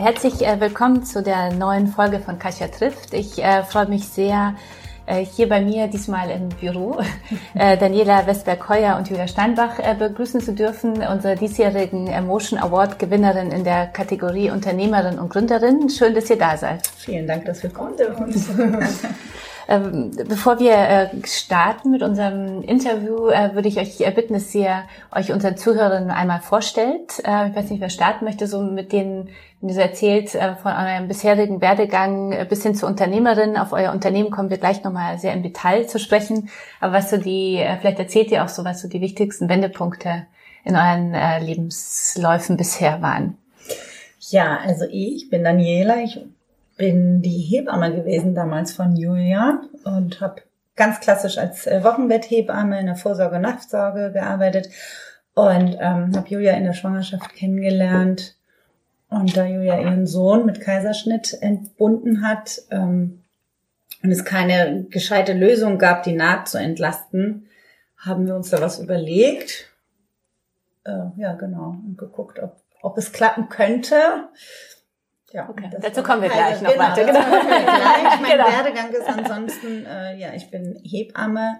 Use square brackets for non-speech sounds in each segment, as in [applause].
Herzlich äh, willkommen zu der neuen Folge von Kasia trifft. Ich äh, freue mich sehr, äh, hier bei mir diesmal im Büro [laughs] äh, Daniela Westberg-Heuer und Julia Steinbach äh, begrüßen zu dürfen, unsere diesjährigen Emotion Award Gewinnerin in der Kategorie Unternehmerin und Gründerin. Schön, dass ihr da seid. Vielen Dank, dass wir kommen dürfen. [laughs] Ähm, bevor wir äh, starten mit unserem Interview, äh, würde ich euch bitten, dass ihr euch unseren Zuhörern einmal vorstellt. Äh, ich weiß nicht, wer starten möchte, so mit denen, wenn ihr erzählt, von eurem bisherigen Werdegang bis hin zur Unternehmerin. Auf euer Unternehmen kommen wir gleich nochmal sehr im Detail zu sprechen. Aber was so die, vielleicht erzählt ihr auch so, was so die wichtigsten Wendepunkte in euren Lebensläufen bisher waren. Ja, also ich bin Daniela, ich bin die Hebamme gewesen damals von Julia und habe ganz klassisch als äh, Wochenbetthebamme in der Vorsorge Nachsorge gearbeitet und ähm, habe Julia in der Schwangerschaft kennengelernt. Und da Julia ihren Sohn mit Kaiserschnitt entbunden hat ähm, und es keine gescheite Lösung gab, die Naht zu entlasten, haben wir uns da was überlegt. Äh, ja, genau. Und geguckt, ob, ob es klappen könnte. Ja, okay. dazu kommen wir gleich noch genau, weiter. Genau. Gleich. Mein genau. Werdegang ist ansonsten, äh, ja, ich bin Hebamme,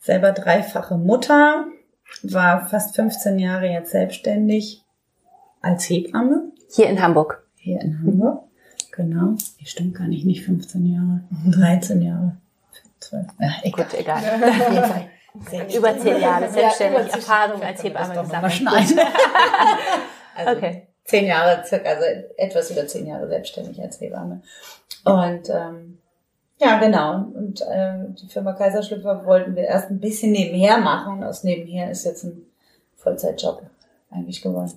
selber dreifache Mutter, war fast 15 Jahre jetzt selbstständig als Hebamme. Hier in Hamburg. Hier in Hamburg, genau. Die stimmt gar nicht, nicht 15 Jahre, 13 Jahre. 12. Ja, egal. Gut, egal. [laughs] Über zehn Jahre selbstständig ja, Erfahrung als Hebamme gesammelt. [laughs] also, okay zehn Jahre, circa, also etwas über zehn Jahre selbstständig als Hebamme. Und ähm, ja, genau. Und äh, die Firma Kaiserschlüpfer wollten wir erst ein bisschen nebenher machen. Und aus nebenher ist jetzt ein Vollzeitjob eigentlich geworden.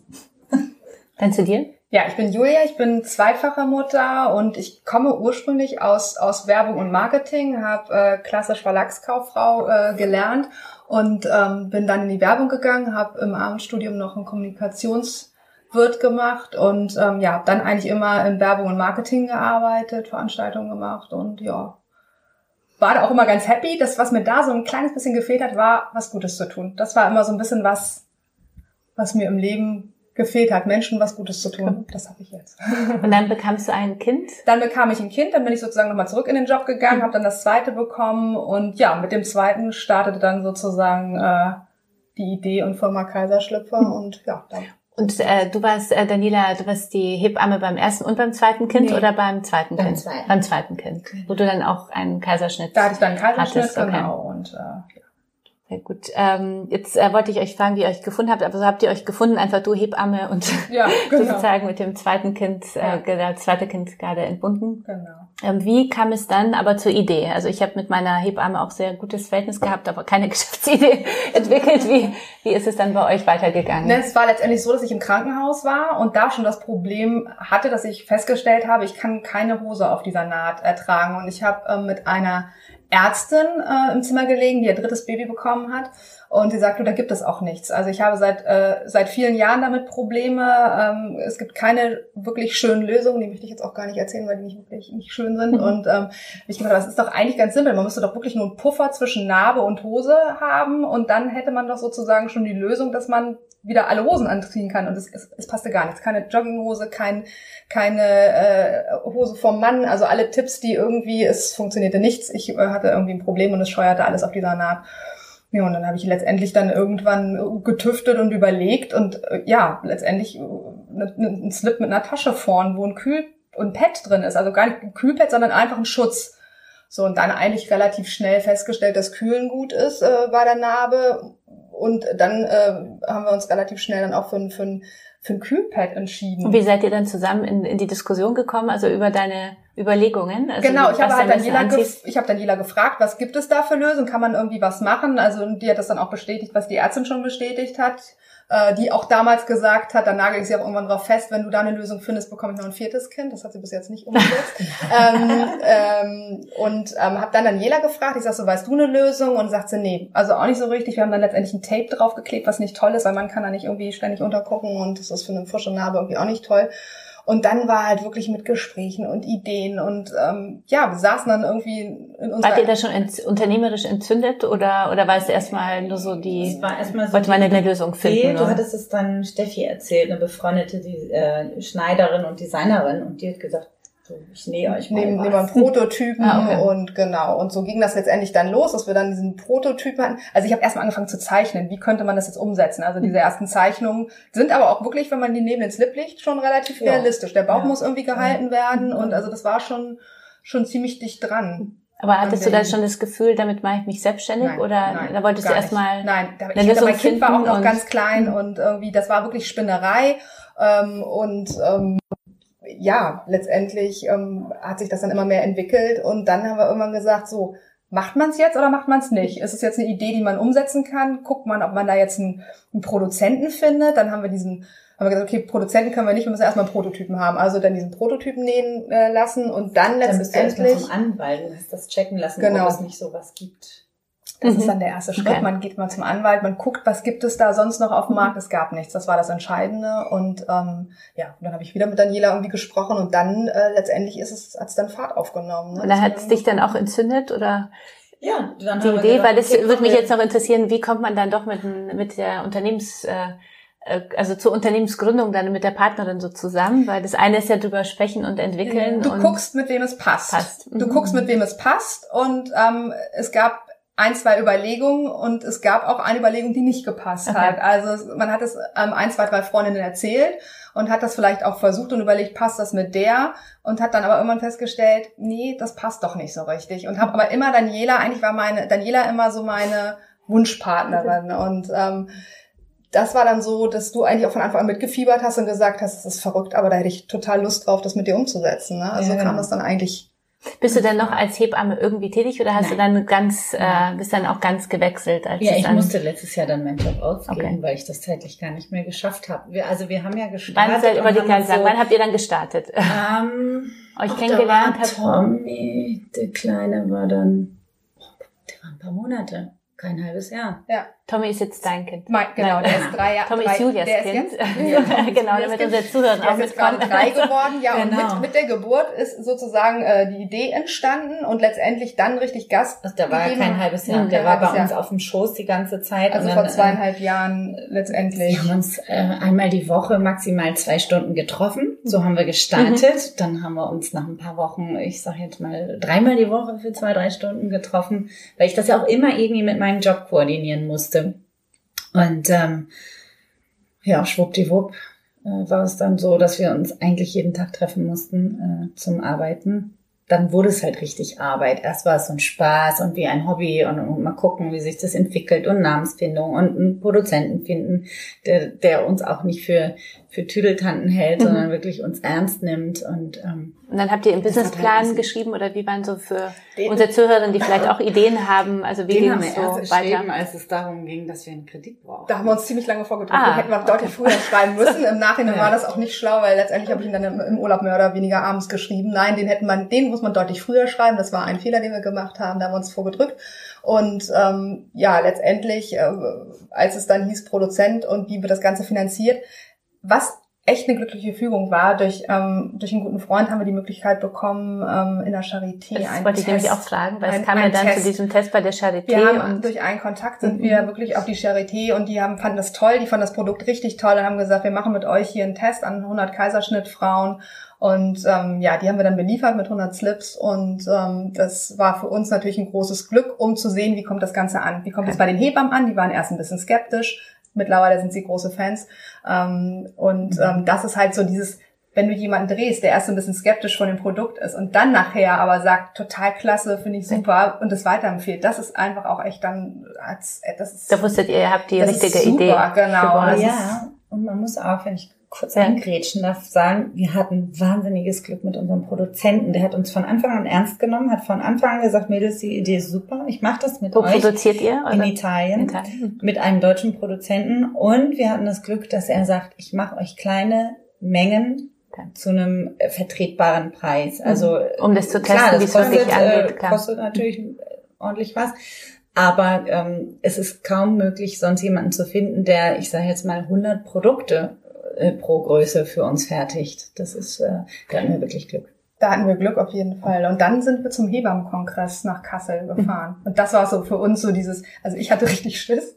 [laughs] Dann zu dir? Ja, ich bin Julia, ich bin zweifache Mutter und ich komme ursprünglich aus, aus Werbung und Marketing, habe äh, klassisch Verlagskauffrau äh, gelernt und ähm, bin dann in die Werbung gegangen, habe im Abendstudium noch ein Kommunikations- wird gemacht und ähm, ja, dann eigentlich immer in Werbung und Marketing gearbeitet, Veranstaltungen gemacht und ja, war da auch immer ganz happy. Das, was mir da so ein kleines bisschen gefehlt hat, war, was Gutes zu tun. Das war immer so ein bisschen was, was mir im Leben gefehlt hat, Menschen was Gutes zu tun. Das habe ich jetzt. [laughs] Und dann bekamst du ein Kind? Dann bekam ich ein Kind, dann bin ich sozusagen nochmal zurück in den Job gegangen, mhm. habe dann das zweite bekommen und ja, mit dem zweiten startete dann sozusagen äh, die Idee und Firma Kaiserschlüpfer [laughs] und ja, dann und äh, du warst, äh, Daniela, du warst die Hebamme beim ersten und beim zweiten Kind nee. oder beim zweiten beim Kind? Zweiten. Beim zweiten Kind. Wo du dann auch einen Kaiserschnitt Da hatte ich dann einen Kaiserschnitt, hattest, okay. genau. Und äh, sehr gut. Ähm, jetzt äh, wollte ich euch fragen, wie ihr euch gefunden habt. Aber so habt ihr euch gefunden, einfach du Hebamme und ja, [laughs] genau. sozusagen mit dem zweiten Kind, äh, das zweite Kind gerade entbunden. Genau. Ähm, wie kam es dann aber zur Idee? Also ich habe mit meiner Hebamme auch sehr gutes Verhältnis gehabt, aber keine [laughs] Geschäftsidee entwickelt. Wie, wie ist es dann bei euch weitergegangen? Es war letztendlich so, dass ich im Krankenhaus war und da schon das Problem hatte, dass ich festgestellt habe, ich kann keine Hose auf dieser Naht ertragen. Und ich habe ähm, mit einer Ärztin äh, im Zimmer gelegen, die ihr drittes Baby bekommen hat. Und sie sagte, da gibt es auch nichts. Also ich habe seit, äh, seit vielen Jahren damit Probleme. Ähm, es gibt keine wirklich schönen Lösungen. Die möchte ich jetzt auch gar nicht erzählen, weil die nicht wirklich nicht schön sind. Mhm. Und ähm, ich gedacht, das ist doch eigentlich ganz simpel. Man müsste doch wirklich nur einen Puffer zwischen Narbe und Hose haben. Und dann hätte man doch sozusagen schon die Lösung, dass man wieder alle Hosen anziehen kann. Und es, es, es passte gar nichts. Keine Jogginghose, kein, keine äh, Hose vom Mann. Also alle Tipps, die irgendwie, es funktionierte nichts. Ich äh, hatte irgendwie ein Problem und es scheuerte alles auf dieser Naht. Ja, und dann habe ich letztendlich dann irgendwann getüftet und überlegt und äh, ja, letztendlich äh, ne, ne, ein Slip mit einer Tasche vorn, wo ein Kühl- und Pad drin ist. Also gar nicht ein Kühlpad, sondern einfach ein Schutz. So, und dann eigentlich relativ schnell festgestellt, dass Kühlen gut ist äh, bei der Narbe und dann äh, haben wir uns relativ schnell dann auch für, für, für ein Kühlpad entschieden. Und wie seid ihr dann zusammen in, in die Diskussion gekommen, also über deine Überlegungen? Also genau, ich habe halt Daniela, ich hab Daniela gefragt, was gibt es da für Lösungen? Kann man irgendwie was machen? Also die hat das dann auch bestätigt, was die Ärztin schon bestätigt hat. Äh, die auch damals gesagt hat, da nagel ich sie auch irgendwann drauf fest, wenn du da eine Lösung findest, bekomme ich noch ein viertes Kind. Das hat sie bis jetzt nicht umgesetzt. [laughs] ähm, ähm, und ähm, habe dann Daniela gefragt, ich sag so, weißt du eine Lösung? Und sagt sie, nee, also auch nicht so richtig. Wir haben dann letztendlich ein Tape draufgeklebt, was nicht toll ist, weil man kann da nicht irgendwie ständig untergucken und das ist für eine frische Narbe irgendwie auch nicht toll. Und dann war halt wirklich mit Gesprächen und Ideen und ähm, ja, wir saßen dann irgendwie in unserer... Wart ihr da schon ent unternehmerisch entzündet oder, oder war es erstmal nur so die... Es war erstmal so wollte man eine Lösung finden? Nee, du hattest es dann Steffi erzählt, eine befreundete die, äh, Schneiderin und Designerin und die hat gesagt, ich nähe euch mal nehmen, nehmen wir einen Prototypen Ah, okay. und genau. Und so ging das letztendlich dann los, dass wir dann diesen Prototypen hatten. Also ich habe erstmal angefangen zu zeichnen. Wie könnte man das jetzt umsetzen? Also diese ersten Zeichnungen sind aber auch wirklich, wenn man die neben den Slip legt, schon relativ Ja. realistisch. Der Bauch Ja. muss irgendwie gehalten werden Mhm. und also das war schon schon ziemlich dicht dran. Aber hattest du An da den- schon das Gefühl, damit mache ich mich selbstständig Nein, oder nein, da wolltest du erstmal... Nein, da, ich hatte, mein Kind war auch noch ganz klein und irgendwie, das war wirklich Spinnerei. Ähm, und ähm, ja, letztendlich ähm, hat sich das dann immer mehr entwickelt und dann haben wir irgendwann gesagt, so, macht man es jetzt oder macht man es nicht? Ist es jetzt eine Idee, die man umsetzen kann? Guckt man, ob man da jetzt einen, einen Produzenten findet? Dann haben wir diesen, haben wir gesagt, okay, Produzenten können wir nicht, wir müssen erstmal einen Prototypen haben. Also dann diesen Prototypen nähen äh, lassen und dann Dann bist du erstmal letztendlich zum Anwalt und hast das checken lassen, Genau. ob es nicht sowas gibt. Das Mhm. ist dann der erste Schritt. Okay. Man geht mal zum Anwalt, man guckt, was gibt es da sonst noch auf dem Markt. Es gab nichts. Das war das Entscheidende. Und ähm, ja, und dann habe ich wieder mit Daniela irgendwie gesprochen und dann äh, letztendlich ist es, hat es dann Fahrt aufgenommen. Ne? Und dann hat es dich dann auch entzündet oder Ja, dann die Idee? gedacht, Weil das okay, würde mich jetzt noch interessieren, wie kommt man dann doch mit, mit der Unternehmens... Äh, äh, also zur Unternehmensgründung dann mit der Partnerin so zusammen, weil das eine ist ja drüber sprechen und entwickeln. Du und guckst, mit wem es passt. Passt. Du Mhm. guckst, mit wem es passt. Und ähm, es gab ein, zwei Überlegungen und es gab auch eine Überlegung, die nicht gepasst Okay. hat. Also man hat es ähm, ein, zwei, drei Freundinnen erzählt und hat das vielleicht auch versucht und überlegt, passt das mit der? Und hat dann aber irgendwann festgestellt, nee, das passt doch nicht so richtig. Und habe aber immer Daniela, eigentlich war meine Daniela immer so meine Wunschpartnerin. Und ähm, das war dann so, dass du eigentlich auch von Anfang an mitgefiebert hast und gesagt hast, das ist verrückt, aber da hätte ich total Lust drauf, das mit dir umzusetzen. Ne? Also Ja, kam genau. das dann eigentlich. Bist du denn noch als Hebamme irgendwie tätig oder hast du dann ganz, äh, bist dann auch ganz gewechselt? Als Ja, ich musste letztes Jahr dann meinen Job ausgeben, Okay. weil ich das zeitlich gar nicht mehr geschafft habe. Wir, also wir haben ja Wann, gestartet. haben gerade uns sagen, so, wann habt ihr dann gestartet? [laughs] ähm, Euch ach, kennengelernt da war Tommy, der Kleine war dann, oh, der war ein paar Monate, kein halbes Jahr. Tommy ist jetzt dein Kind. Mein, genau, Nein. der ist drei Jahre. Tommy drei, ist Julias der Kind. Ist jetzt, [laughs] ja, genau, damit unsere Zuhörer auch ist jetzt gerade mitkommen. drei geworden, ja, und Genau. mit, mit der Geburt ist sozusagen äh, die Idee entstanden und letztendlich dann richtig Gas. Also der war ja gegeben. kein halbes Jahr, Mhm, der war bei halbes uns Jahr. auf dem Schoß die ganze Zeit. Also und vor dann, äh, zweieinhalb Jahren letztendlich. Wir haben uns äh, einmal die Woche maximal zwei Stunden getroffen. So haben wir gestartet. Mhm. Dann haben wir uns nach ein paar Wochen, ich sage jetzt mal, dreimal die Woche für zwei, drei Stunden getroffen, weil ich das ja auch immer irgendwie mit meinem Job koordinieren musste. Und ähm, ja, schwuppdiwupp äh, war es dann so, dass wir uns eigentlich jeden Tag treffen mussten äh, zum Arbeiten. Dann wurde es halt richtig Arbeit. Erst war es so ein Spaß und wie ein Hobby und, und mal gucken, wie sich das entwickelt und Namensfindung und einen Produzenten finden, der, der uns auch nicht für, für Tüdeltanten hält, Mhm. sondern wirklich uns ernst nimmt und ähm, Und dann habt ihr im halt Businessplan geschrieben oder wie waren so für Den- unsere Zuhörerinnen, die vielleicht auch Ideen haben, also wie den ging haben es wir so erst weiter? geschrieben, als es darum ging, dass wir einen Kredit brauchen. Da haben wir uns ziemlich lange vorgedrückt. Ah, Den hätten wir deutlich früher schreiben [laughs] müssen. Im Nachhinein Ja. war das auch nicht schlau, weil letztendlich habe ich ihn dann im, im Urlaub mehr oder weniger abends geschrieben. Nein, den hätten man, den muss man deutlich früher schreiben. Das war ein Fehler, den wir gemacht haben. Da haben wir uns vorgedrückt. Und ähm, ja, letztendlich, äh, als es dann hieß Produzent und wie wird das Ganze finanziert, was echt eine glückliche Fügung war. Durch, ähm, durch einen guten Freund haben wir die Möglichkeit bekommen, ähm, in der Charité Das einen wollte ich nämlich Test- auch fragen, weil es ein- kam ja dann Test. zu diesem Test bei der Charité Wir haben durch einen Kontakt sind Mhm. wir wirklich auf die Charité und die haben, fanden das toll, die fanden das Produkt richtig toll und haben gesagt, wir machen mit euch hier einen Test an 100 Kaiserschnittfrauen und ähm, ja, die haben wir dann beliefert mit 100 Slips und ähm, das war für uns natürlich ein großes Glück, um zu sehen, wie kommt das Ganze an. Wie kommt es bei den Hebammen an? Die waren erst ein bisschen skeptisch, mittlerweile sind sie große Fans ähm, und ähm, das ist halt so dieses wenn du jemanden drehst, der erst so ein bisschen skeptisch von dem Produkt ist und dann nachher aber sagt, total klasse, finde ich super und es weiterempfiehlt, das ist einfach auch echt dann, als, das ist, da wusstet ihr, ihr habt die richtige super, Idee. genau. ja, und man muss auch, wenn ich kurz ja. eingrätschen darf, sagen, wir hatten wahnsinniges Glück mit unserem Produzenten. Der hat uns von Anfang an ernst genommen, hat von Anfang an gesagt, Mädels, die Idee ist super, ich mache das mit Wo euch. Wo produziert ihr? Oder? In Italien, in Italien, mit einem deutschen Produzenten. Und wir hatten das Glück, dass er sagt, ich mache euch kleine Mengen zu einem vertretbaren Preis. Also um das zu testen, wie es wirklich angeht. Äh, klar. kostet natürlich ordentlich was. Aber ähm, es ist kaum möglich, sonst jemanden zu finden, der, ich sage jetzt mal, 100 Produkte äh, pro Größe für uns fertigt. Das ist, äh, da hatten wir wirklich Glück. Da hatten wir Glück auf jeden Fall. Und dann sind wir zum Hebammenkongress nach Kassel gefahren. Und das war so für uns so dieses, also ich hatte richtig Schiss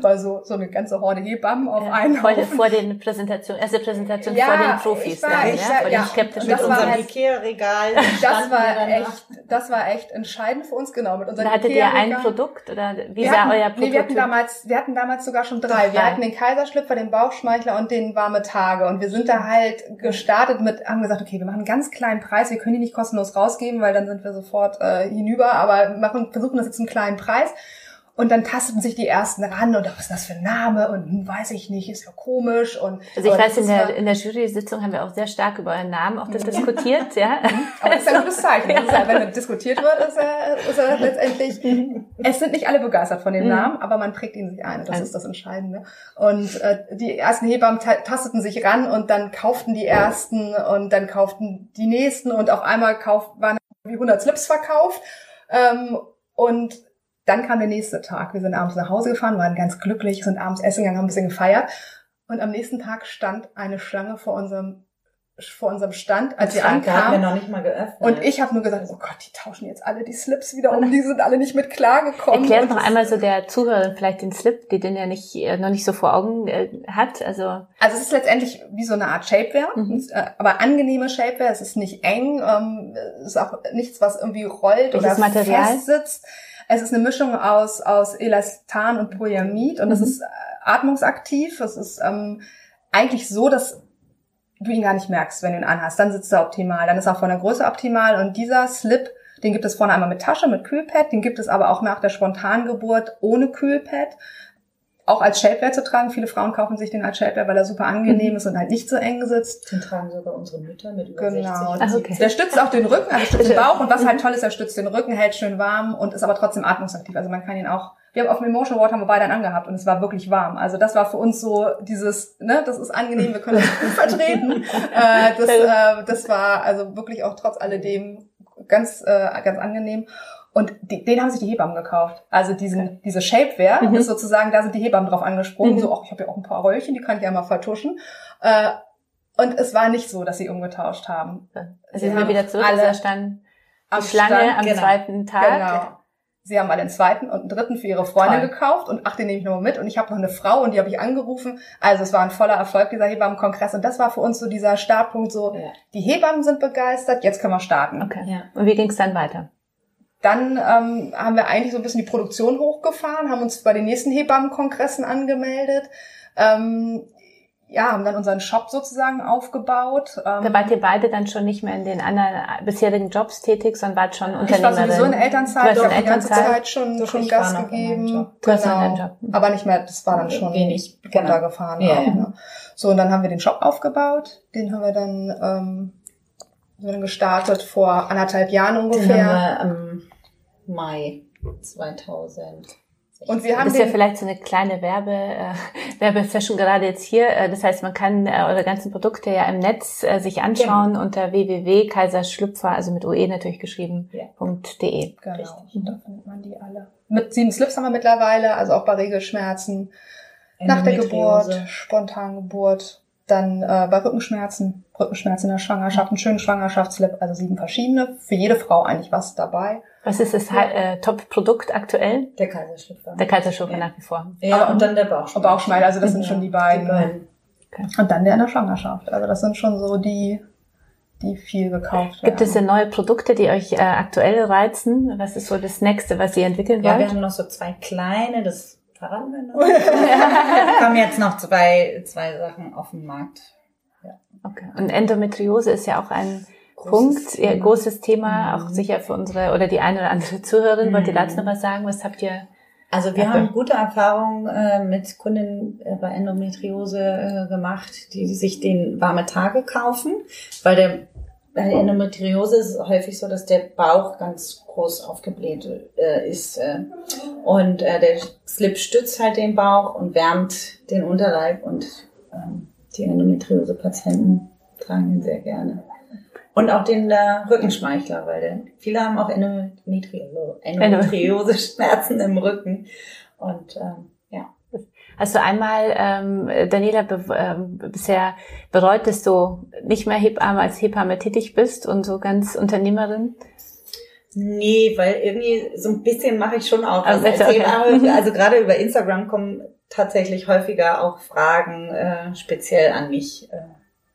weil so, so eine ganze Horde Hebammen auf ja, einen vor, vor den Präsentationen, erste Präsentation ja, vor den Profis. War, dann, ich ja, vor ja, skeptischen mit unserem Ikea-Regal. [laughs] Das war echt, das war echt entscheidend für uns, genau. Mit unserem da hattet ihr ein Produkt oder wie wir sah hatten, euer Produkt? Nee, wir hatten damals, wir hatten damals sogar schon drei. Wir hatten den Kaiserschlüpfer, den Bauchschmeichler und den warme Tage. Und wir sind da halt gestartet mit, haben gesagt, okay, wir machen einen ganz kleinen Preis, wir können die nicht kostenlos rausgeben, weil dann sind wir sofort äh, hinüber, aber machen, versuchen das jetzt einen kleinen Preis. Und dann tasteten sich die ersten ran und was ist das für ein Name und hm, weiß ich nicht, ist ja komisch und also ich weiß in der in der Jury-Sitzung haben wir auch sehr stark über euren Namen auch diskutiert, ja. [laughs] Aber das ist ein gutes Zeichen. [laughs] Ja, wenn diskutiert wird, ist er, ist er letztendlich. es sind nicht alle begeistert von dem mhm. Namen, aber man prägt ihn sich ein. Das also. ist das Entscheidende. Und äh, die ersten Hebammen tasteten sich ran und dann kauften die ersten und dann kauften die nächsten und auf einmal kauf, waren wie 100 Slips verkauft. Ähm, und dann kam der nächste Tag. Wir sind abends nach Hause gefahren, waren ganz glücklich, sind abends essen gegangen, haben ein bisschen gefeiert. Und am nächsten Tag stand eine Schlange vor unserem vor unserem Stand, als wir ankamen. Wir noch nicht mal geöffnet. Und ich habe nur gesagt, oh Gott, die tauschen jetzt alle die Slips wieder um, [laughs] die sind alle nicht mit klargekommen. Erklärt noch einmal so der Zuhörer vielleicht den Slip, die den ja nicht äh, noch nicht so vor Augen äh, hat. Also also es ist letztendlich wie so eine Art Shapewear, mhm. Äh, aber angenehme Shapewear. Es ist nicht eng, ähm, es ist auch nichts, was irgendwie rollt Welches oder Material? fest sitzt. Es ist eine Mischung aus, aus Elastan und Polyamid und es mhm. ist äh, atmungsaktiv. Es ist ähm, eigentlich so, dass du ihn gar nicht merkst, wenn du ihn anhast. Dann sitzt er optimal. Dann ist er von der Größe optimal. Und dieser Slip, den gibt es vorne einmal mit Tasche, mit Kühlpad. Den gibt es aber auch nach der Spontangeburt ohne Kühlpad auch als Shapewear zu tragen. Viele Frauen kaufen sich den als Shapewear, weil er super angenehm mhm. ist und halt nicht so eng sitzt. Den tragen sogar unsere Mütter mit über genau. 60. Ach, okay. Der stützt auch den Rücken, also stützt den Bauch und was halt toll ist, er stützt den Rücken, hält schön warm und ist aber trotzdem atmungsaktiv. Also man kann ihn auch wir haben auf dem Emotion Award haben wir beide angehabt und es war wirklich warm. Also das war für uns so dieses, ne, das ist angenehm, wir können das gut [laughs] vertreten. äh, das, äh, das war also wirklich auch trotz alledem ganz, äh, ganz angenehm. Und die, den haben sich die Hebammen gekauft. Also diesen, diese Shapewear mhm. ist sozusagen, da sind die Hebammen drauf angesprungen. Mhm. So, ach, ich habe ja auch ein paar Röllchen, die kann ich ja mal vertuschen. Äh, und es war nicht so, dass sie umgetauscht haben. Also sie sind wir wieder zurück, alle also standen am Schlange Stand, am genau, zweiten Tag. Genau. Sie haben alle einen zweiten und einen dritten für ihre Freundin Toll. gekauft und ach, den nehme ich nochmal mit. Und ich habe noch eine Frau und die habe ich angerufen. Also es war ein voller Erfolg, dieser Hebammenkongress. Und das war für uns so dieser Startpunkt, so ja. die Hebammen sind begeistert, jetzt können wir starten. Okay. Ja. Und wie ging es dann weiter? Dann ähm, haben wir eigentlich so ein bisschen die Produktion hochgefahren, haben uns bei den nächsten Hebammenkongressen angemeldet. Ähm, ja, haben dann unseren Shop sozusagen aufgebaut. Ähm, da wart ihr beide dann schon nicht mehr in den anderen bisherigen Jobs tätig, sondern wart schon Unternehmerin. Ich war sowieso in Elternzeit, du hast die ganze Zeit schon, schon Gas gegeben. Genau. Job. Aber nicht mehr, das war dann schon wenig runtergefahren. Genau. Ja, ja. Ne? So, und dann haben wir den Shop aufgebaut. Den haben wir dann, ähm, wir dann gestartet vor anderthalb Jahren ungefähr. Den haben wir, ähm, Mai 2000. Und wir haben das ist ja vielleicht so eine kleine Werbe, äh, [laughs] Werbesession gerade jetzt hier. Äh, das heißt, man kann äh, eure ganzen Produkte ja im Netz äh, sich anschauen genau. unter www.kaiserschlüpfer, also mit UE natürlich geschrieben, ja. .de. Genau, Richtig. da findet man die alle. Mit sieben Slips haben wir mittlerweile, also auch bei Regelschmerzen, nach der Geburt, Spontangeburt, dann äh, bei Rückenschmerzen, Rückenschmerzen in der Schwangerschaft, einen schönen Schwangerschaftslip, also sieben verschiedene, für jede Frau eigentlich was dabei. Was ist das ja. äh, Top-Produkt aktuell? Der Kaiserschlüpfer. Der Kaiserschlüpfer ja. nach wie vor. Ja, Aber, und dann der Bauchschmeichel. Bauchschmeichel, also das sind schon die beiden. Die beiden. Okay. Und dann der in der Schwangerschaft. Also das sind schon so die, die viel gekauft werden. Gibt es denn neue Produkte, die euch äh, aktuell reizen? Was ist so das nächste, was ihr entwickeln wollt? Ja, wir haben noch so zwei kleine, das [laughs] wir haben jetzt noch zwei, zwei Sachen auf dem Markt. Ja. Okay. Und Endometriose ist ja auch ein Punkt, Thema. Großes Thema, mhm. auch sicher für unsere oder die eine oder andere Zuhörerin. Mhm. Wollt ihr dazu noch was sagen? Was habt ihr Also wir haben gute Erfahrungen äh, mit Kunden äh, bei Endometriose äh, gemacht, die sich den warme Tage kaufen, weil der bei der Endometriose ist es häufig so, dass der Bauch ganz groß aufgebläht äh, ist äh, und äh, der Slip stützt halt den Bauch und wärmt den Unterleib und ähm, die Endometriose-Patienten tragen ihn sehr gerne. Und auch den äh, Rückenschmeichler, weil der, viele haben auch Endometriose, Endometriose-Schmerzen im Rücken. Und ähm, ja. Hast du einmal, ähm, Daniela, be ähm, bisher bereut, dass du nicht mehr Hebamme als Hebamme tätig bist und so ganz Unternehmerin? Nee, weil irgendwie so ein bisschen mache ich schon auch Also, als okay. [laughs] Also gerade über Instagram kommen tatsächlich häufiger auch Fragen äh, speziell an mich, äh,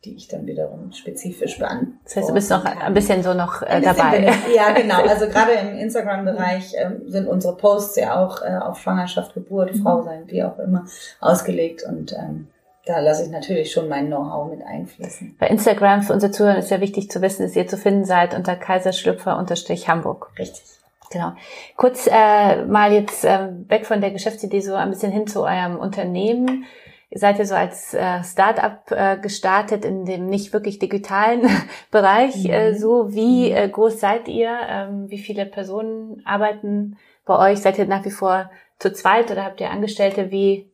die ich dann wiederum spezifisch beantworte. Das heißt, du bist noch ein bisschen so noch äh, dabei. ich- Ja, genau. [laughs] Also gerade im Instagram-Bereich ähm, sind unsere Posts ja auch äh, auf Schwangerschaft, Geburt, Mhm. Frau sein, wie auch immer, ausgelegt. Und ähm, da lasse ich natürlich schon mein Know-how mit einfließen. Bei Instagram für unsere Zuhörer ist ja wichtig zu wissen, dass ihr zu finden seid unter kaiserschlüpfer-hamburg. Richtig. Genau. Kurz äh, mal jetzt äh, weg von der Geschäftsidee so ein bisschen hin zu eurem Unternehmen. Ihr seid ja so als äh, Start-up äh, gestartet in dem nicht wirklich digitalen [laughs] Bereich. Mhm. Äh, so wie äh, groß seid ihr? Ähm, wie viele Personen arbeiten bei euch? Seid ihr nach wie vor zu zweit oder habt ihr Angestellte? Wie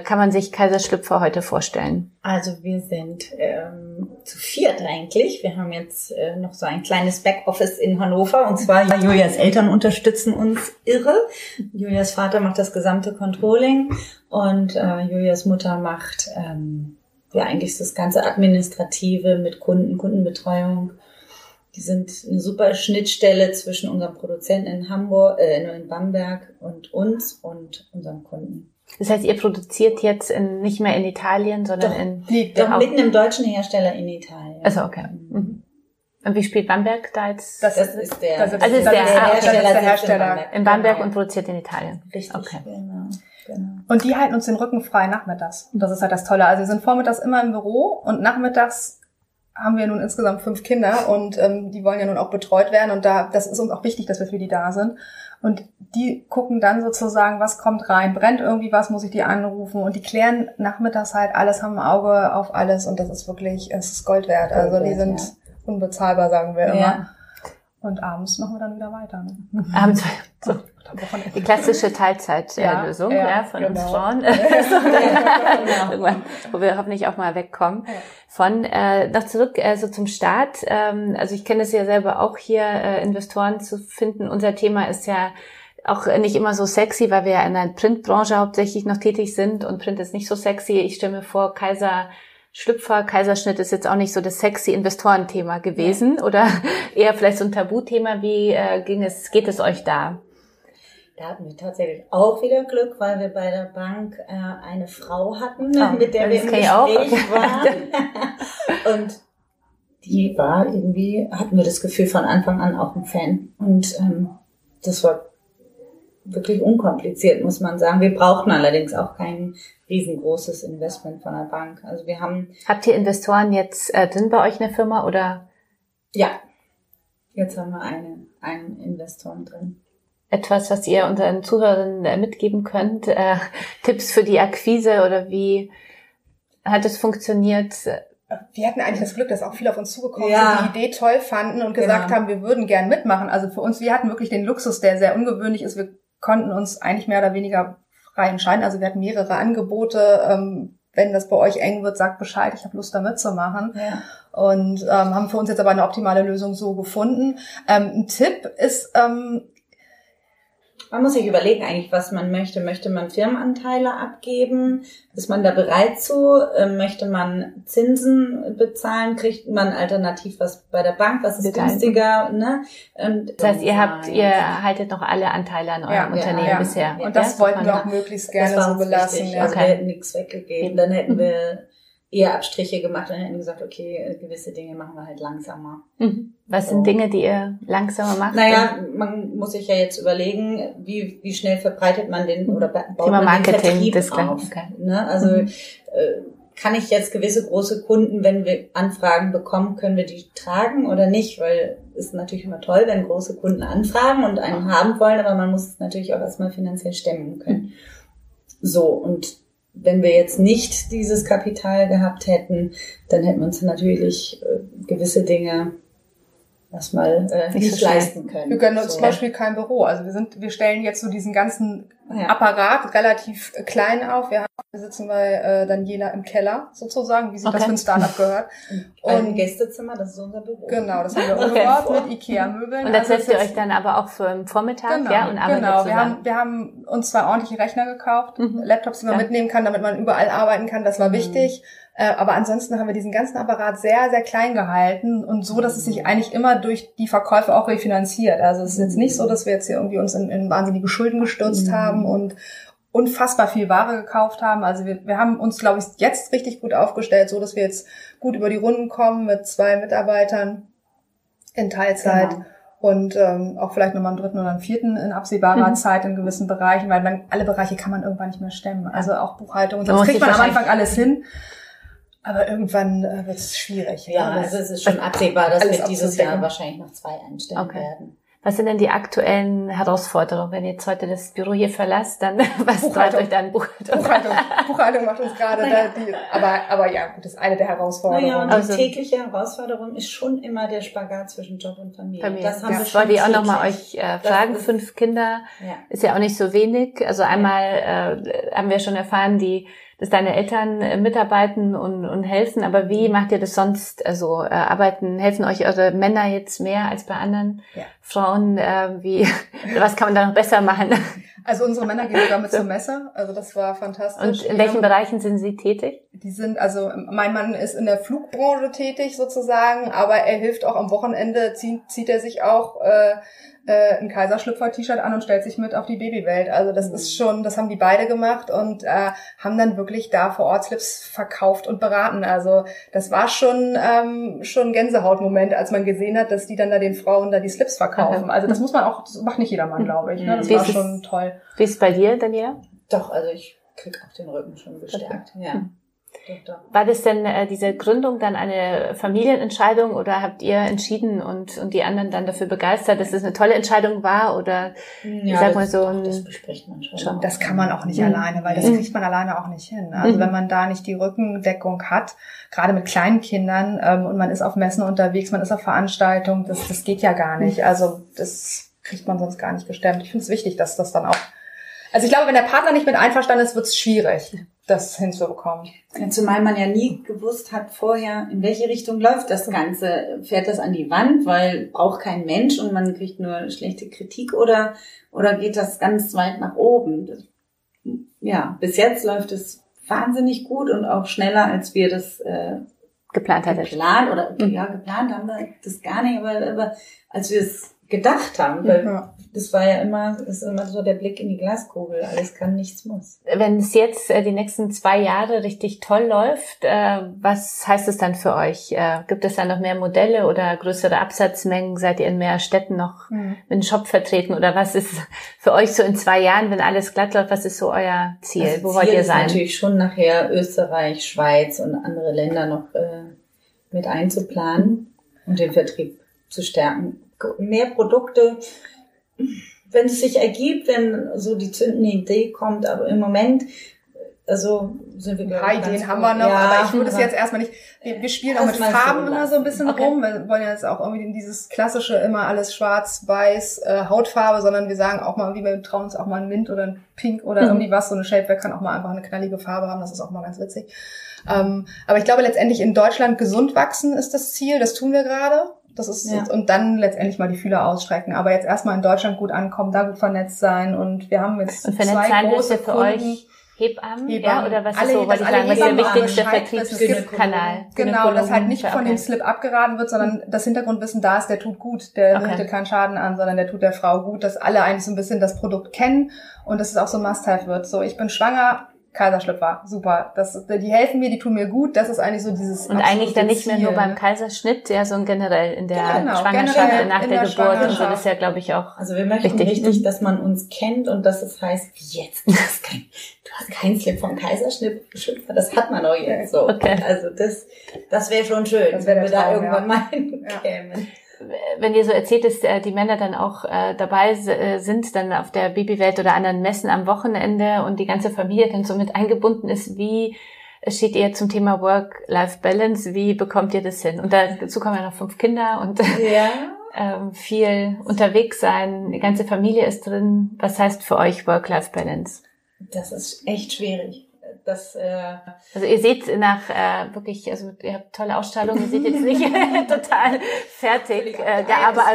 kann man sich Kaiserschlüpfer heute vorstellen? Also wir sind ähm, zu viert eigentlich. Wir haben jetzt äh, noch so ein kleines Backoffice in Hannover und zwar [laughs] Julias Eltern unterstützen uns irre. Julias Vater macht das gesamte Controlling und äh, Julias Mutter macht ähm, ja eigentlich das ganze Administrative mit Kunden, Kundenbetreuung. Die sind eine super Schnittstelle zwischen unserem Produzenten in Hamburg, äh, in Bamberg und uns und unserem Kunden. Das heißt, ihr produziert jetzt in, nicht mehr in Italien, sondern Doch. in Liegt Doch auch- mitten im deutschen Hersteller in Italien. Also okay. Mhm. Und wie spielt Bamberg da jetzt? Das Das ist der, Das ist- Also ist der- ist der ah, okay. Hersteller, ist der Hersteller. Bamberg. in Bamberg Genau. und produziert in Italien. Richtig, Okay. genau. genau. Und die halten uns den Rücken frei nachmittags. Und das ist halt das Tolle. Also wir sind vormittags immer im Büro und nachmittags haben wir nun insgesamt fünf Kinder und ähm, die wollen ja nun auch betreut werden und da das ist uns auch wichtig, dass wir für die da sind. Und die gucken dann sozusagen, was kommt rein, brennt irgendwie was, muss ich die anrufen und die klären nachmittags halt alles, haben ein Auge auf alles und das ist wirklich, es ist Gold wert. Also die sind unbezahlbar, sagen wir immer. Ja. Und abends machen wir dann wieder weiter. Ne? Abends, so, Am Wochenende. die klassische Teilzeitlösung Ja, ja, [laughs] ja, von uns genau. Frauen. Genau. Irgendwann, wo wir hoffentlich auch mal wegkommen. Von äh, noch zurück äh, so zum Start. Ähm, also ich kenne es ja selber auch hier, äh, Investoren zu finden. Unser Thema ist ja auch nicht immer so sexy, weil wir ja in der Printbranche hauptsächlich noch tätig sind und Print ist nicht so sexy. Ich stelle mir vor, Kaiser Schlüpfer, Kaiserschnitt ist jetzt auch nicht so das sexy Investorenthema gewesen oder [laughs] eher vielleicht so ein Tabuthema. Wie äh, ging es, geht es euch da? Da hatten wir tatsächlich auch wieder Glück, weil wir bei der Bank äh, eine Frau hatten, Ah, [laughs] mit der wir im. Gespräch Okay. waren. [laughs] Und die war irgendwie, hatten wir das Gefühl von Anfang an auch ein Fan. Und ähm, das war wirklich unkompliziert, muss man sagen. Wir brauchten allerdings auch kein riesengroßes Investment von der Bank. Also wir haben, Habt ihr Investoren jetzt äh, drin bei euch in der Firma oder ja, jetzt haben wir eine, einen Investoren drin. Etwas, was ihr unseren Zuhörern äh, mitgeben könnt? Äh, [laughs] Tipps für die Akquise oder wie hat es funktioniert? Wir hatten eigentlich das Glück, dass auch viele auf uns zugekommen Ja. sind, die Idee toll fanden und gesagt Genau. haben, wir würden gern mitmachen. Also für uns, wir hatten wirklich den Luxus, der sehr ungewöhnlich ist. Wir konnten uns eigentlich mehr oder weniger frei entscheiden. Also wir hatten mehrere Angebote. Ähm, wenn das bei euch eng wird, sagt Bescheid, ich habe Lust da mitzumachen. Ja. Und ähm, haben für uns jetzt aber eine optimale Lösung so gefunden. Ähm, ein Tipp ist, ähm, Man muss sich überlegen eigentlich, was man möchte. Möchte man Firmenanteile abgeben? Ist man da bereit zu? Ähm, Möchte man Zinsen bezahlen? Kriegt man alternativ was bei der Bank? Was ist günstiger? Ne? Und, Das heißt, ihr habt, Ja. ihr haltet noch alle Anteile an eurem Ja, Unternehmen ja, bisher. und das Ja, wollten wir auch möglichst gerne so belassen. wichtig. Ja. Also Okay. wir hätten nichts weggegeben. Dann hätten wir eher Abstriche gemacht und hätten gesagt, okay, gewisse Dinge machen wir halt langsamer. Mhm. Was So. sind Dinge, die ihr langsamer macht? Naja, man muss sich ja jetzt überlegen, wie, wie schnell verbreitet man den oder ba- baut Thema man den Marketing, Vertrieb das auf. Okay. Ne? Also Mhm. äh, kann ich jetzt gewisse große Kunden, wenn wir Anfragen bekommen, können wir die tragen oder nicht? Weil ist natürlich immer toll, wenn große Kunden anfragen und einen haben wollen, aber man muss es natürlich auch erstmal finanziell stemmen können. So, und wenn wir jetzt nicht dieses Kapital gehabt hätten, dann hätten wir uns natürlich äh, gewisse Dinge erstmal äh, nicht, nicht so leisten können. Wir gönnen uns so. zum Beispiel kein Büro. Also wir sind, wir stellen jetzt so diesen ganzen ja. Apparat relativ klein auf. Wir, haben, wir sitzen bei äh, Daniela im Keller sozusagen, wie sich okay. das für ein Startup gehört. [laughs] Und ein Gästezimmer, das ist unser Büro. Genau, das haben wir [laughs] umgebaut okay. mit Ikea-Möbeln. Und das also setzt ihr euch dann aber auch für den Vormittag, genau, ja, und arbeitet Genau, zusammen. wir haben, wir haben uns zwei ordentliche Rechner gekauft, mhm. Laptops, die man ja. mitnehmen kann, damit man überall arbeiten kann. Das war mhm. wichtig. Äh, aber ansonsten haben wir diesen ganzen Apparat sehr, sehr klein gehalten und so, dass es sich eigentlich immer durch die Verkäufe auch refinanziert. Also es ist jetzt nicht so, dass wir jetzt hier irgendwie uns in, in wahnsinnige Schulden gestürzt mhm. haben und unfassbar viel Ware gekauft haben. Also wir, wir haben uns, glaube ich, jetzt richtig gut aufgestellt, so dass wir jetzt gut über die Runden kommen mit zwei Mitarbeitern in Teilzeit. Genau und ähm, auch vielleicht nochmal einen dritten oder einen vierten in absehbarer mhm. Zeit in gewissen Bereichen, weil man alle Bereiche kann man irgendwann nicht mehr stemmen. Also auch Buchhaltung und. Das kriegt man am Anfang alles hin. Aber irgendwann äh, wird es schwierig. Ja, also es ist schon absehbar, dass wir dieses Jahr wahrscheinlich noch zwei einstellen okay. werden. Was sind denn die aktuellen Herausforderungen? Wenn ihr jetzt heute das Büro hier verlasst, dann [laughs] was treibt euch dann Buchhaltung? Buchhaltung, [laughs] Buchhaltung macht uns gerade naja. da die, aber, aber ja, gut, das ist eine der Herausforderungen. Naja, und die also, tägliche Herausforderung ist schon immer der Spagat zwischen Job und Familie. Familie. Das haben ja. wir schon wollte ich auch nochmal euch äh, fragen. Fünf Kinder ja. ist ja auch nicht so wenig. Also einmal äh, haben wir schon erfahren, die dass deine Eltern äh, mitarbeiten und, und helfen, aber wie macht ihr das sonst? Also äh, arbeiten, helfen euch eure Männer jetzt mehr als bei anderen ja. Frauen? Äh, wie, [laughs] was kann man da noch besser machen? Also unsere Männer gehen sogar mit [laughs] zur Messe, also das war fantastisch. Und in welchen Bereichen sind sie tätig? Die sind, also mein Mann ist in der Flugbranche tätig sozusagen, aber er hilft auch am Wochenende, zieht, zieht er sich auch äh, äh, ein Kaiserschlüpfer-T-Shirt an und stellt sich mit auf die Babywelt. Also das ist schon, das haben die beide gemacht und äh, haben dann wirklich da vor Ort Slips verkauft und beraten. Also das war schon ähm, schon ein Gänsehautmoment, als man gesehen hat, dass die dann da den Frauen da die Slips verkaufen. [laughs] Also das muss man auch, das macht nicht jedermann, glaube ich. Ne? Das wie war schon toll. Wie ist es bei dir, Daniela? Doch, also ich krieg auch den Rücken schon gestärkt. Ja. War das denn äh, diese Gründung dann eine Familienentscheidung oder habt ihr entschieden und, und die anderen dann dafür begeistert, dass es eine tolle Entscheidung war oder ja, sag mal so ein, das bespricht man schon. schon. Das kann man auch nicht mhm. alleine, weil das mhm. kriegt man alleine auch nicht hin. Also mhm. wenn man da nicht die Rückendeckung hat, gerade mit kleinen Kindern ähm, und man ist auf Messen unterwegs, man ist auf Veranstaltungen, das, das geht ja gar nicht. Also das kriegt man sonst gar nicht gestemmt. Ich finde es wichtig, dass das dann auch also ich glaube, wenn der Partner nicht mit einverstanden ist, wird es schwierig das hinzubekommen. Zumal man ja nie gewusst hat vorher, in welche Richtung läuft das Ganze. Fährt das an die Wand, weil braucht kein Mensch und man kriegt nur schlechte Kritik oder, oder geht das ganz weit nach oben? Ja, bis jetzt läuft es wahnsinnig gut und auch schneller, als wir das äh, geplant hatten. Geplant oder mhm. ja, geplant haben wir das gar nicht, aber, aber als wir es gedacht haben. Weil ja. Das war ja immer, ist immer so der Blick in die Glaskugel. Alles kann, nichts muss. Wenn es jetzt äh, die nächsten zwei Jahre richtig toll läuft, äh, was heißt es dann für euch? Äh, gibt es da noch mehr Modelle oder größere Absatzmengen? Seid ihr in mehr Städten noch mhm. mit dem Shop vertreten? Oder was ist für euch so in zwei Jahren, wenn alles glatt läuft, was ist so euer Ziel? Das Wo Ziel wollt ihr sein? Ist natürlich schon nachher Österreich, Schweiz und andere Länder noch äh, mit einzuplanen und den Vertrieb zu stärken mehr Produkte, wenn es sich ergibt, wenn so die zündende Idee kommt, aber im Moment, also sind wir Ein paar Ideen haben wir noch, ja, aber ich würde es jetzt erstmal nicht, wir, wir spielen auch mit Farben so immer so ein bisschen okay. rum, wir wollen ja jetzt auch irgendwie in dieses klassische immer alles schwarz, weiß, äh, Hautfarbe, sondern wir sagen auch mal, wie wir trauen uns auch mal ein Mint oder ein Pink oder mhm. irgendwie was, so eine Shapewear kann auch mal einfach eine knallige Farbe haben, das ist auch mal ganz witzig. Ähm, aber ich glaube letztendlich in Deutschland gesund wachsen ist das Ziel, das tun wir gerade. Das ist ja. und dann letztendlich mal die Fühler ausstrecken. Aber jetzt erstmal in Deutschland gut ankommen, da gut vernetzt sein und wir haben jetzt und vernetzt zwei große für Kunden. euch Hebammen, Hebammen, ja, oder was alle, ist so, was ich sagen, was ist der wichtigste Vertriebskanal? Genau, dass halt nicht von dem Slip abgeraten wird, sondern das Hintergrundwissen da ist, der tut gut, der okay. richtet keinen Schaden an, sondern der tut der Frau gut, dass alle eigentlich so ein bisschen das Produkt kennen und dass es auch so ein Must-Have wird. So, ich bin schwanger, Kaiserschlüpfer, super. Das, die helfen mir, die tun mir gut. Das ist eigentlich so dieses. Und eigentlich dann nicht mehr nur beim Kaiserschnitt, ja, so generell in der genau, Schwangerschaft, nach der, der Geburt und so. Das ist ja, glaube ich, auch. Also wir möchten richtig, richtig dass man uns kennt und dass es heißt, wie jetzt, du hast kein, du hast keinen Slip vom Kaiserschnitt, das hat man auch jetzt so. Okay. Also das, das wäre schon schön, das wenn wir da irgendwann [laughs] ja. mal hinkämen. Wenn ihr so erzählt, dass äh, die Männer dann auch äh, dabei äh, sind, dann auf der Babywelt oder anderen Messen am Wochenende und die ganze Familie dann so mit eingebunden ist, wie steht ihr zum Thema Work-Life-Balance? Wie bekommt ihr das hin? Und dazu kommen ja noch fünf Kinder und [laughs] ja. ähm, viel unterwegs sein. Die ganze Familie ist drin. Was heißt für euch Work-Life-Balance? Das ist echt schwierig das, äh also ihr seht nach äh, wirklich, also ihr habt tolle Ausstrahlung, ihr seht jetzt nicht [laughs] [laughs] total fertig äh,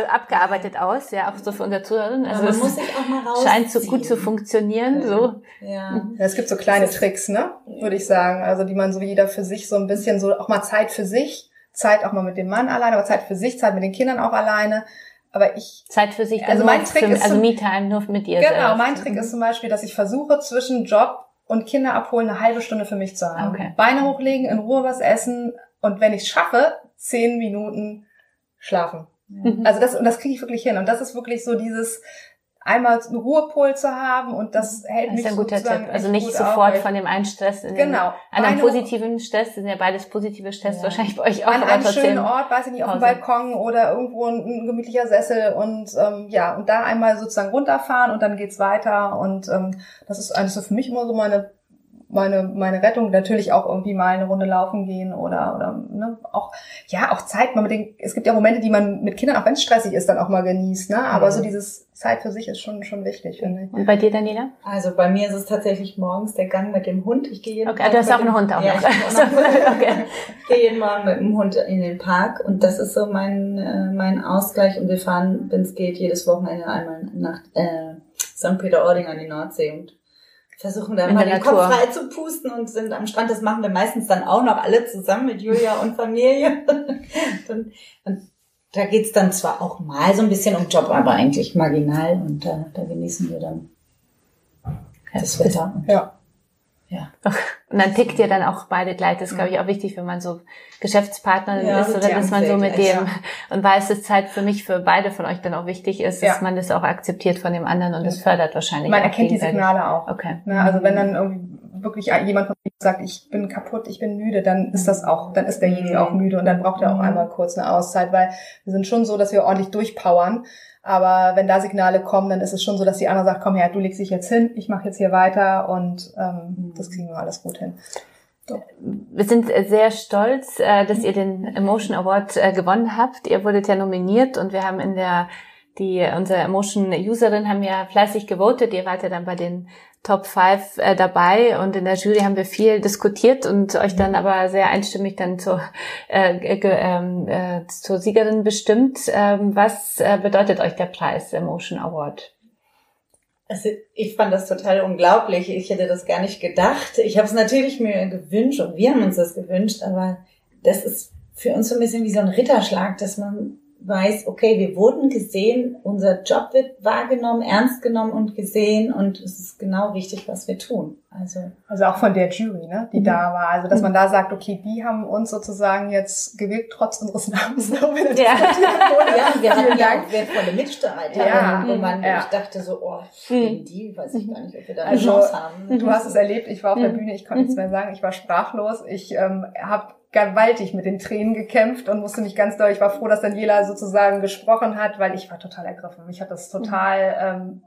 abgearbeitet aus, ja, auch so für unsere Zuhörerin. Also es [laughs] scheint so gut zu funktionieren. Ja. So. Ja. ja. Es gibt so kleine Tricks, ne? Würde ich sagen. Also die man so jeder für sich so ein bisschen so auch mal Zeit für sich, Zeit auch mal mit dem Mann alleine, aber Zeit für sich, Zeit mit den Kindern auch alleine. Aber ich Zeit für sich, also mein Trick für, ist also Me-Time nur mit ihr. Genau, selbst. mein Trick ist zum Beispiel, dass ich versuche zwischen Job und Kinder abholen, eine halbe Stunde für mich zu haben. Okay. Beine hochlegen, in Ruhe was essen und wenn ich es schaffe, zehn Minuten schlafen. Mhm. Also das, und das kriege ich wirklich hin. Und das ist wirklich so dieses, einmal einen Ruhepol zu haben und das hält das mich ist ein guter Tipp. Also nicht sofort von dem einen Stress in genau. den anderen positiven Stress, sind ja beides positive Stress ja. wahrscheinlich bei euch auch. An einem schönen Ort, weiß ich nicht, auf dem Balkon oder irgendwo ein, ein gemütlicher Sessel und ähm, ja, und da einmal sozusagen runterfahren und dann geht's weiter und ähm, das ist eigentlich so für mich immer so meine meine, meine Rettung natürlich auch irgendwie mal eine Runde laufen gehen oder, oder ne, auch, ja, auch Zeit mal mit den, es gibt ja Momente, die man mit Kindern, auch wenn es stressig ist, dann auch mal genießt, ne? Aber mhm. so dieses Zeit für sich ist schon, schon wichtig, finde ich. Und bei dir, Daniela? Also bei mir ist es tatsächlich morgens der Gang mit dem Hund. Ich gehe jeden Okay, du hast auch einen Hund auch ja, noch. [laughs] okay. Ich gehe jeden Morgen mit dem Hund in den Park und das ist so mein, äh, mein Ausgleich und wir fahren, wenn es geht, jedes Wochenende einmal nach äh, St. Peter-Ording an die Nordsee und versuchen dann mal den Natur. Kopf frei zu pusten und sind am Strand. Das machen wir meistens dann auch noch alle zusammen mit Julia und Familie. [laughs] und, und da geht's dann zwar auch mal so ein bisschen um Job, aber eigentlich marginal und da, da genießen wir dann das Wetter. Ja. Ja. Und dann tickt ihr dann auch beide gleich. Das ist, glaube ich, auch wichtig, wenn man so Geschäftspartner ja, ist oder dass man so mit dem und weiß, dass Zeit für mich, für beide von euch dann auch wichtig ist, dass ja. man das auch akzeptiert von dem anderen und das fördert wahrscheinlich. Man erkennt die Signale auch. Okay. Ne, also wenn dann irgendwie wirklich jemand von euch sagt, ich bin kaputt, ich bin müde, dann ist das auch, dann ist derjenige auch müde und dann braucht er auch mhm. einmal kurz eine Auszeit, weil wir sind schon so, dass wir ordentlich durchpowern. Aber wenn da Signale kommen, dann ist es schon so, dass die andere sagt, komm her, du legst dich jetzt hin, ich mache jetzt hier weiter und ähm, mhm. das kriegen wir alles gut hin. So. Wir sind sehr stolz, äh, dass ihr den Emotion Award äh, gewonnen habt. Ihr wurdet ja nominiert und wir haben in der die unsere Emotion Userin haben ja fleißig gewotet. Ihr wart ja dann bei den Top 5 äh, dabei und in der Jury haben wir viel diskutiert und euch dann aber sehr einstimmig dann zur, äh, ähm, äh, zur Siegerin bestimmt. Ähm, was äh, bedeutet euch der Preis Emotion Award? Also ich fand das total unglaublich. Ich hätte das gar nicht gedacht. Ich habe es natürlich mir gewünscht und wir haben uns das gewünscht, aber das ist für uns so ein bisschen wie so ein Ritterschlag, dass man weiß, okay, wir wurden gesehen, unser Job wird wahrgenommen, ernst genommen und gesehen und es ist genau richtig, was wir tun. Also, also auch von der Jury, ne, die mhm. da war. Also dass man da sagt, okay, die haben uns sozusagen jetzt gewählt, trotz unseres [laughs] Namens. ja. ja, wir hatten ja auch wertvolle Mitstreiter. Ja. Und man, ja. ich dachte so, oh, gegen die weiß ich gar nicht, ob wir da eine also, Chance haben. Du hast es erlebt, ich war auf der mhm. Bühne, ich konnte nichts mehr sagen, ich war sprachlos. Ich ähm, habe gewaltig mit den Tränen gekämpft und musste mich ganz doll, ich war froh, dass Daniela sozusagen gesprochen hat, weil ich war total ergriffen. Mich hat das total ähm,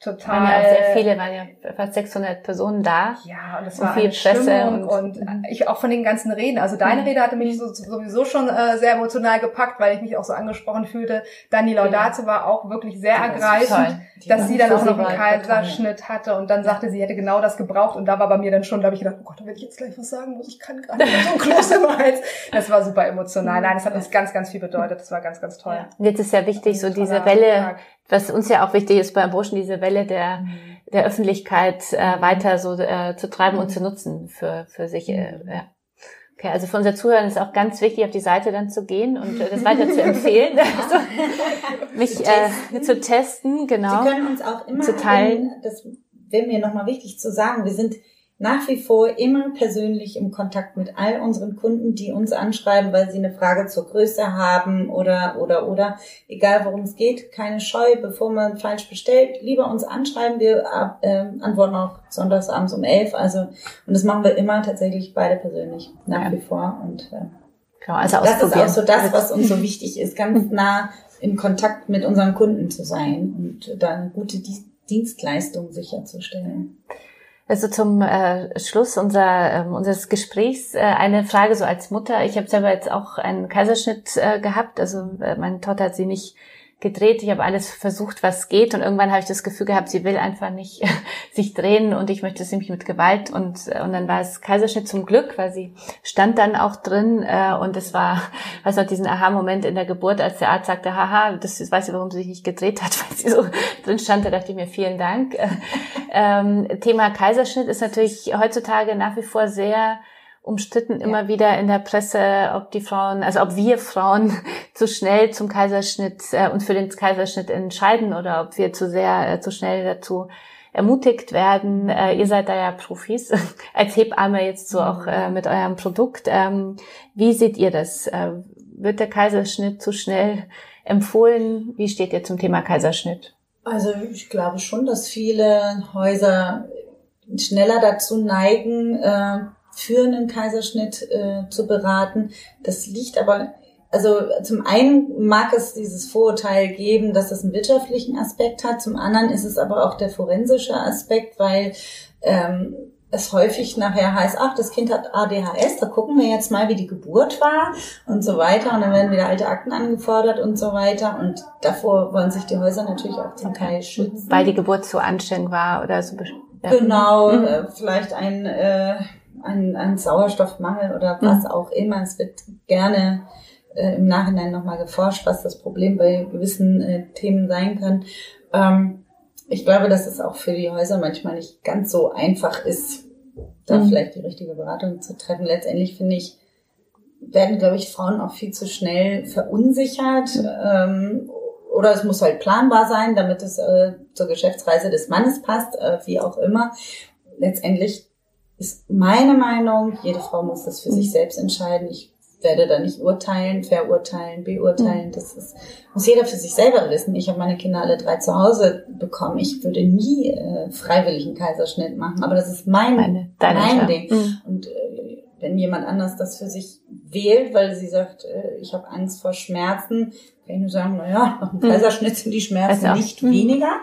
total. Waren ja auch sehr viele, waren ja fast 600 Personen da. Ja, und es war viel Presse und, und, ich auch von den ganzen Reden. Also deine mhm. Rede hatte mich so, sowieso schon äh, sehr emotional gepackt, weil ich mich auch so angesprochen fühlte. Dann die Laudate war auch wirklich sehr ergreifend, dass sie dann auch noch einen Kaiserschnitt hatte und dann sagte, sie hätte genau das gebraucht und da war bei mir dann schon, da habe ich gedacht, oh Gott, wenn ich jetzt gleich was sagen muss, ich kann gerade so [laughs] ein Kloß im Hals. Das war super emotional. Nein, das hat uns ganz, ganz viel bedeutet. Das war ganz, ganz toll. Ja. Jetzt ist ja wichtig, so diese Welle, was uns ja auch wichtig ist bei Burschen, diese Welle der, mhm. der Öffentlichkeit äh, weiter so äh, zu treiben und zu nutzen für, für sich. Äh, mhm. ja. Okay, also für unser Zuhören ist auch ganz wichtig, auf die Seite dann zu gehen und äh, das weiter zu [laughs] empfehlen, also, [laughs] mich zu testen. Äh, zu testen, genau. Sie können uns auch immer zu teilen. das wäre mir nochmal wichtig zu sagen. Wir sind nach wie vor immer persönlich im Kontakt mit all unseren Kunden, die uns anschreiben, weil sie eine Frage zur Größe haben oder, oder, oder. Egal worum es geht, keine Scheu, bevor man falsch bestellt, lieber uns anschreiben. Wir äh, antworten auch sonntags abends um elf. Also, und das machen wir immer tatsächlich beide persönlich nach ja. wie vor und, äh, Genau, also das ist auch so das, was uns so wichtig ist, ganz [laughs] nah in Kontakt mit unseren Kunden zu sein und da eine gute Dienstleistung sicherzustellen. Also zum äh, Schluss unser, ähm, unseres Gesprächs äh, eine Frage so als Mutter. Ich habe selber jetzt auch einen Kaiserschnitt äh, gehabt. Also äh, meine Tochter hat sie nicht gedreht, ich habe alles versucht, was geht und irgendwann habe ich das Gefühl gehabt, sie will einfach nicht [laughs] sich drehen und ich möchte es nämlich mit Gewalt und und dann war es Kaiserschnitt zum Glück, weil sie stand dann auch drin äh, und es war, [laughs] weiß noch, diesen Aha-Moment in der Geburt, als der Arzt sagte, haha, das weiß ich, warum sie sich nicht gedreht hat, [laughs] weil sie so drin stand, da dachte ich mir, vielen Dank. ähm, Thema Kaiserschnitt ist natürlich heutzutage nach wie vor sehr umstritten immer ja. wieder in der Presse, ob die Frauen, also ob wir Frauen [laughs] zu schnell zum Kaiserschnitt äh, und für den Kaiserschnitt entscheiden oder ob wir zu sehr, äh, zu schnell dazu ermutigt werden. Äh, ihr seid da ja Profis, [laughs] als Hebamme jetzt so auch äh, mit eurem Produkt. Ähm, wie seht ihr das? Äh, wird der Kaiserschnitt zu schnell empfohlen? Wie steht ihr zum Thema Kaiserschnitt? Also ich glaube schon, dass viele Häuser schneller dazu neigen, äh, für einen Kaiserschnitt äh, zu beraten. Das liegt aber, also zum einen mag es dieses Vorurteil geben, dass es einen wirtschaftlichen Aspekt hat, zum anderen ist es aber auch der forensische Aspekt, weil ähm, es häufig nachher heißt, ach, das Kind hat ADHS, da gucken wir jetzt mal, wie die Geburt war und so weiter. Und dann werden wieder alte Akten angefordert und so weiter. Und davor wollen sich die Häuser natürlich auch zum Teil schützen. Weil die Geburt so anstrengend war oder so. Ja. Genau, mhm. äh, vielleicht ein äh, an, an Sauerstoffmangel oder was mhm. auch immer. Es wird gerne äh, im Nachhinein nochmal geforscht, was das Problem bei gewissen äh, Themen sein kann. Ähm, ich glaube, dass es auch für die Häuser manchmal nicht ganz so einfach ist, da mhm. vielleicht die richtige Beratung zu treffen. Letztendlich finde ich, werden, glaube ich, Frauen auch viel zu schnell verunsichert. Ähm, oder es muss halt planbar sein, damit es äh, zur Geschäftsreise des Mannes passt, äh, wie auch immer. Letztendlich ist meine Meinung. Jede Frau muss das für mhm. sich selbst entscheiden. Ich werde da nicht urteilen, verurteilen, beurteilen. Mhm. Das ist, muss jeder für sich selber wissen. Ich habe meine Kinder alle drei zu Hause bekommen. Ich würde nie äh, freiwillig einen Kaiserschnitt machen, aber das ist mein, meine, mein Ding. Mhm. Und äh, wenn jemand anders das für sich wählt, weil sie sagt, äh, ich habe Angst vor Schmerzen, kann ich nur sagen, naja, nach einem mhm. Kaiserschnitt sind die Schmerzen also, nicht mhm. weniger.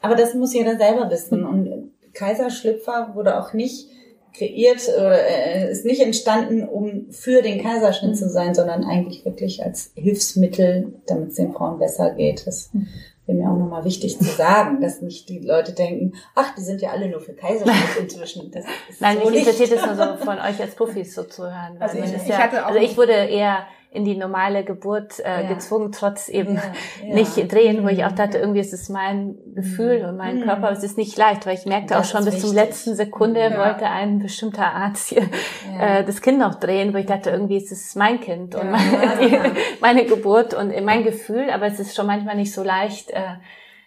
Aber das muss jeder selber wissen. Und Kaiserschlüpfer wurde auch nicht kreiert oder äh, ist nicht entstanden, um für den Kaiserschnitt mhm. zu sein, sondern eigentlich wirklich als Hilfsmittel, damit es den Frauen besser geht. Das mhm. wäre mir auch nochmal wichtig zu sagen, dass nicht die Leute denken, ach, die sind ja alle nur für Kaiserschnitt [laughs] inzwischen. Das ist Nein, so mich interessiert es nur so [laughs] von euch als Profis so zu hören. Also ich, ich, ja, hatte auch also ich wurde eher in die normale Geburt äh, ja. gezwungen, trotz eben ja, [laughs] nicht drehen, wo ich auch dachte, irgendwie ist es mein Gefühl und mein mhm. Körper, es ist nicht leicht, weil ich merkte das auch schon bis wichtig. zum letzten Sekunde wollte ein bestimmter Arzt hier äh, das Kind noch drehen, wo ich dachte, irgendwie ist es mein Kind und meine, die, [laughs] meine Geburt und mein Gefühl, aber es ist schon manchmal nicht so leicht, äh,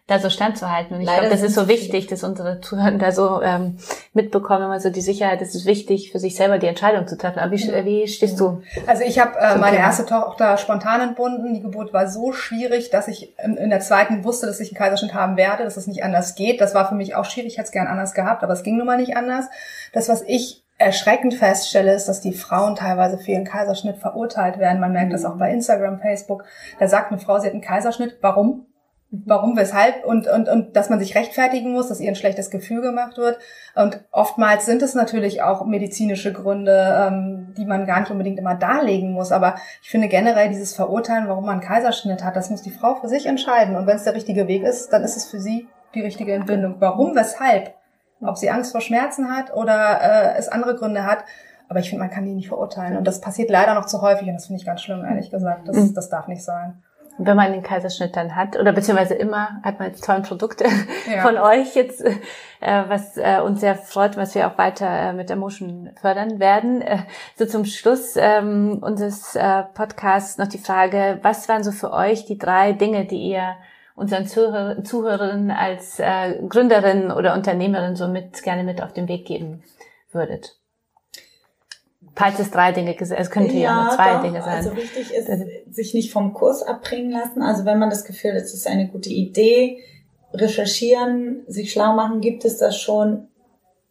da so standzuhalten. Und ich glaube, das ist so wichtig, dass unsere Zuhörer da so ähm, mitbekommen, immer so die Sicherheit, es ist wichtig, für sich selber die Entscheidung zu treffen. Aber wie, ja. wie stehst du? Also ich habe äh, meine erste Tochter spontan entbunden. Die Geburt war so schwierig, dass ich in, in, der zweiten wusste, dass ich einen Kaiserschnitt haben werde, dass es nicht anders geht. Das war für mich auch schwierig, ich hätte es gern anders gehabt, aber es ging nun mal nicht anders. Das, was ich erschreckend feststelle, ist, dass die Frauen teilweise für ihren Kaiserschnitt verurteilt werden. Man merkt mhm. das auch bei Instagram, Facebook. Da sagt eine Frau, sie hat einen Kaiserschnitt. Warum? Warum, weshalb und, und, und dass man sich rechtfertigen muss, dass ihr ein schlechtes Gefühl gemacht wird. Und oftmals sind es natürlich auch medizinische Gründe, ähm, die man gar nicht unbedingt immer darlegen muss. Aber ich finde generell dieses Verurteilen, warum man einen Kaiserschnitt hat, das muss die Frau für sich entscheiden. Und wenn es der richtige Weg ist, dann ist es für sie die richtige Entbindung. Warum, weshalb? Ob sie Angst vor Schmerzen hat oder äh, es andere Gründe hat. Aber ich finde, man kann die nicht verurteilen. Und das passiert leider noch zu häufig und das finde ich ganz schlimm, ehrlich gesagt. Das, mhm. das darf nicht sein wenn man den Kaiserschnitt dann hat, oder beziehungsweise immer hat man jetzt tollen Produkte [laughs] ja. von euch jetzt, äh, was äh, uns sehr freut, was wir auch weiter äh, mit Emotion fördern werden. Äh, so zum Schluss ähm, unseres Podcasts noch die Frage, was waren so für euch die drei Dinge, die ihr unseren Zuhör Zuhörerinnen als Gründerin oder Unternehmerin so mit gerne mit auf den Weg geben würdet? Falls es drei Dinge sind, es könnte ja, ja nur zwei doch. Dinge sein. Also wichtig ist, sich nicht vom Kurs abbringen lassen. Also wenn man das Gefühl hat, es ist eine gute Idee, recherchieren, sich schlau machen, gibt es das schon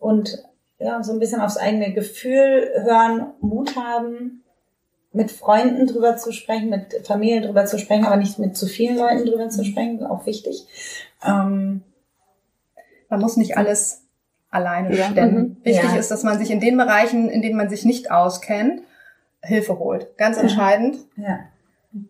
und ja, so ein bisschen aufs eigene Gefühl hören, Mut haben, mit Freunden drüber zu sprechen, mit Familie drüber zu sprechen, aber nicht mit zu vielen Leuten drüber zu sprechen, auch wichtig. Ähm, man muss nicht alles alleine ja. stemmen. Mhm. Wichtig ja. ist, dass man sich in den Bereichen, in denen man sich nicht auskennt, Hilfe holt. Ganz entscheidend. Ja.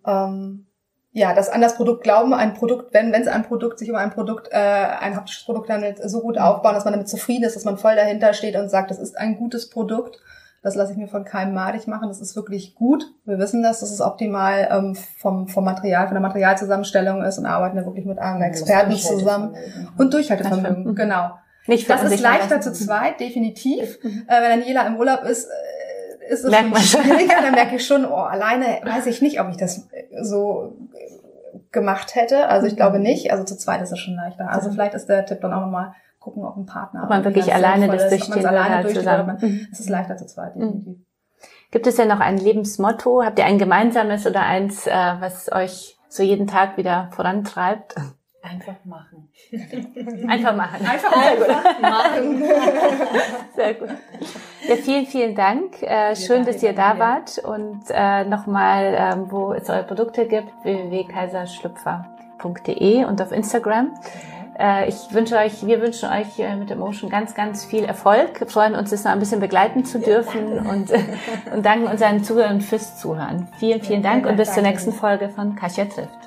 Ähm, ja, das an das Produkt glauben, ein Produkt, wenn wenn es ein Produkt sich um ein Produkt, äh, ein haptisches Produkt handelt, so gut aufbauen, dass man damit zufrieden ist, dass man voll dahinter steht und sagt, das ist ein gutes Produkt. Das lasse ich mir von keinem madig machen. Das ist wirklich gut. Wir wissen das, dass es optimal ähm, vom, vom Material, von der Materialzusammenstellung ist und arbeiten da wirklich mit einem Experten zusammen. Und Durchhaltevermögen, genau. Nicht das ist leichter zu zweit, definitiv. Mhm. Äh, wenn Daniela im Urlaub ist, äh, ist es Merkt schon schwieriger. Dann merke [laughs] ich schon, oh, alleine weiß ich nicht, ob ich das so gemacht hätte. Also ich mhm. glaube nicht. Also zu zweit ist es schon leichter. Also vielleicht ist der Tipp dann auch nochmal gucken, ob ein Partner. Ob man wirklich alleine das durchstehen will, alleine halt zusammen. Mhm. Es ist leichter zu zweit, definitiv. Gibt es denn noch ein Lebensmotto? Habt ihr ein gemeinsames oder eins, äh, was euch so jeden Tag wieder vorantreibt? [laughs] Einfach machen. Einfach machen. Einfach, einfach machen. [laughs] Sehr gut. Ja, vielen, vielen Dank. Äh, schön, dass ihr da wart. Und äh, nochmal, ähm, wo es eure Produkte gibt, www.kaiserschlüpfer.de und auf Instagram. Äh, ich wünsche euch, wir wünschen euch äh, mit Emotion ganz, ganz viel Erfolg. Wir freuen uns, das noch ein bisschen begleiten zu dürfen und, und danken unseren Zuhörern fürs Zuhören. Vielen, vielen Dank und bis zur nächsten Folge von Kasia trifft.